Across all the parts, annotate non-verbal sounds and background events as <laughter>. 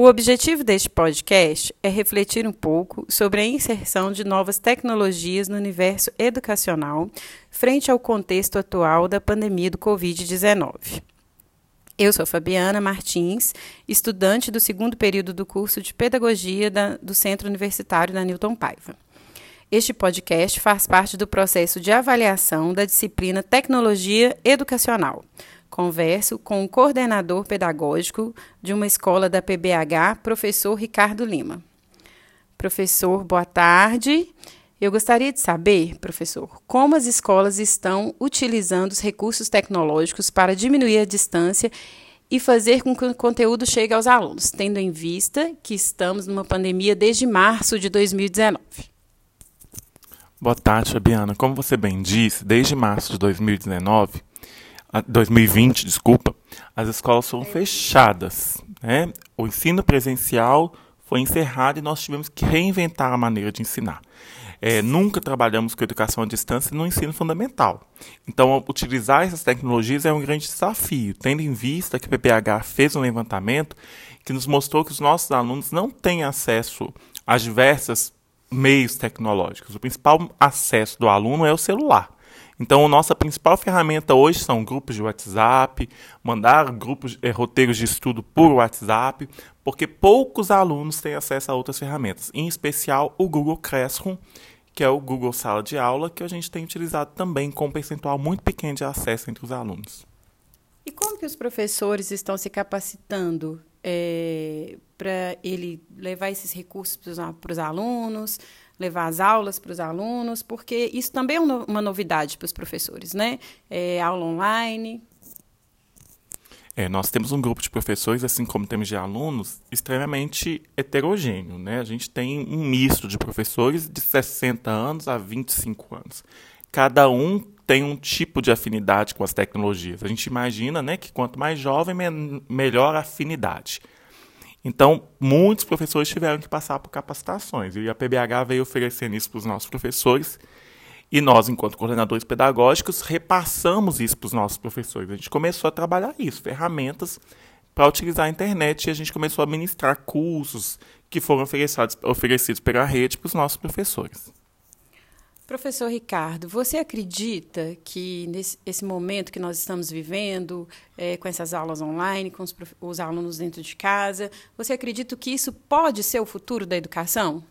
O objetivo deste podcast é refletir um pouco sobre a inserção de novas tecnologias no universo educacional frente ao contexto atual da pandemia do Covid-19. Eu sou Fabiana Martins, estudante do segundo período do curso de Pedagogia da, do Centro Universitário da Newton Paiva. Este podcast faz parte do processo de avaliação da disciplina Tecnologia Educacional. Converso com o coordenador pedagógico de uma escola da PBH, professor Ricardo Lima. Professor, boa tarde. Eu gostaria de saber, professor, como as escolas estão utilizando os recursos tecnológicos para diminuir a distância e fazer com que o conteúdo chegue aos alunos, tendo em vista que estamos numa pandemia desde março de 2019. Boa tarde, Fabiana. Como você bem disse, desde março de 2019, 2020, desculpa, as escolas foram fechadas. Né? O ensino presencial foi encerrado e nós tivemos que reinventar a maneira de ensinar. É, nunca trabalhamos com educação à distância no ensino fundamental. Então, utilizar essas tecnologias é um grande desafio, tendo em vista que o PPH fez um levantamento que nos mostrou que os nossos alunos não têm acesso a diversos meios tecnológicos. O principal acesso do aluno é o celular. Então, nossa principal ferramenta hoje são grupos de WhatsApp, mandar grupos, eh, roteiros de estudo por WhatsApp, porque poucos alunos têm acesso a outras ferramentas, em especial o Google Classroom, que é o Google Sala de Aula, que a gente tem utilizado também com um percentual muito pequeno de acesso entre os alunos. E como que os professores estão se capacitando é, para ele levar esses recursos para os alunos, levar as aulas para os alunos, porque isso também é uma novidade para os professores, né? É, aula online. É, nós temos um grupo de professores, assim como temos de alunos, extremamente heterogêneo. Né? A gente tem um misto de professores de 60 anos a 25 anos. Cada um tem um tipo de afinidade com as tecnologias. A gente imagina né, que quanto mais jovem, me melhor afinidade. Então, muitos professores tiveram que passar por capacitações. E a PBH veio oferecendo isso para os nossos professores. E nós, enquanto coordenadores pedagógicos, repassamos isso para os nossos professores. A gente começou a trabalhar isso, ferramentas para utilizar a internet e a gente começou a ministrar cursos que foram oferecidos, oferecidos pela rede para os nossos professores. Professor Ricardo, você acredita que nesse esse momento que nós estamos vivendo, é, com essas aulas online, com os, os, alunos dentro de casa, você acredita que isso pode ser o futuro da educação?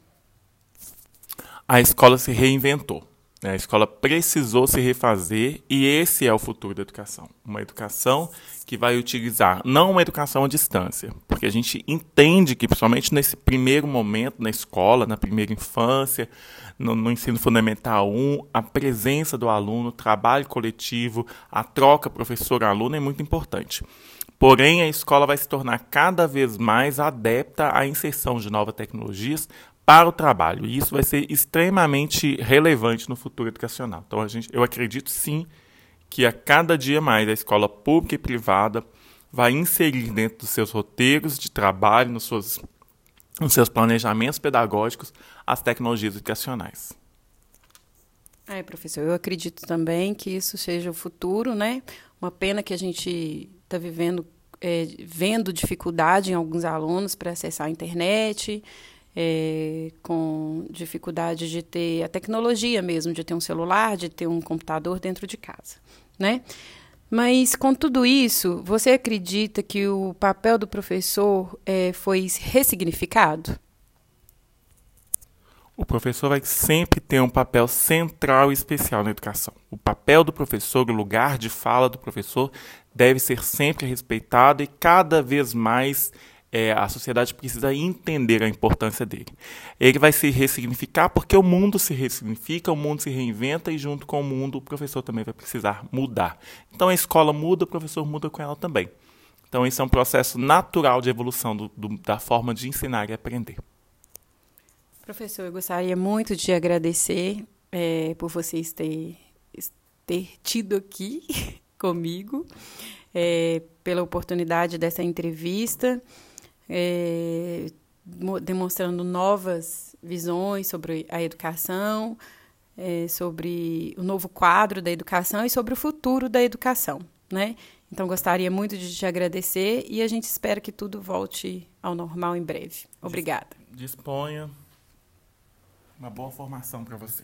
A escola se reinventou. A escola precisou se refazer e esse é o futuro da educação. Uma educação que vai utilizar não uma educação à distância, porque a gente entende que, principalmente nesse primeiro momento na escola, na primeira infância, no, no ensino fundamental 1, a presença do aluno, o trabalho coletivo, a troca professor-aluno é muito importante. Porém, a escola vai se tornar cada vez mais adepta à inserção de novas tecnologias para o trabalho. E isso vai ser extremamente relevante no futuro educacional. Então, a gente, eu acredito sim que a cada dia mais a escola pública e privada vai inserir dentro dos seus roteiros de trabalho, nos seus, nos seus planejamentos pedagógicos, as tecnologias educacionais. É, professor, eu acredito também que isso seja o futuro, né? Uma pena que a gente está vivendo, é, vendo dificuldade em alguns alunos para acessar a internet, é, com dificuldade de ter a tecnologia mesmo, de ter um celular, de ter um computador dentro de casa, né? Mas com tudo isso, você acredita que o papel do professor é, foi ressignificado? O professor vai sempre ter um papel central e especial na educação. O papel do professor, o lugar de fala do professor, deve ser sempre respeitado e cada vez mais é, a sociedade precisa entender a importância dele. Ele vai se ressignificar porque o mundo se ressignifica, o mundo se reinventa e junto com o mundo o professor também vai precisar mudar. Então a escola muda, o professor muda com ela também. Então esse é um processo natural de evolução do, do, da forma de ensinar e aprender. Professor, eu gostaria muito de agradecer é, por vocês ter, ter tido aqui <laughs> comigo, é, pela oportunidade dessa entrevista é, demonstrando novas visões sobre a educação, é, sobre o novo quadro da educação e sobre o futuro da educação. Né? Então, gostaria muito de te agradecer e a gente espera que tudo volte ao normal em breve. Obrigada. Disponha. Uma boa formação para você.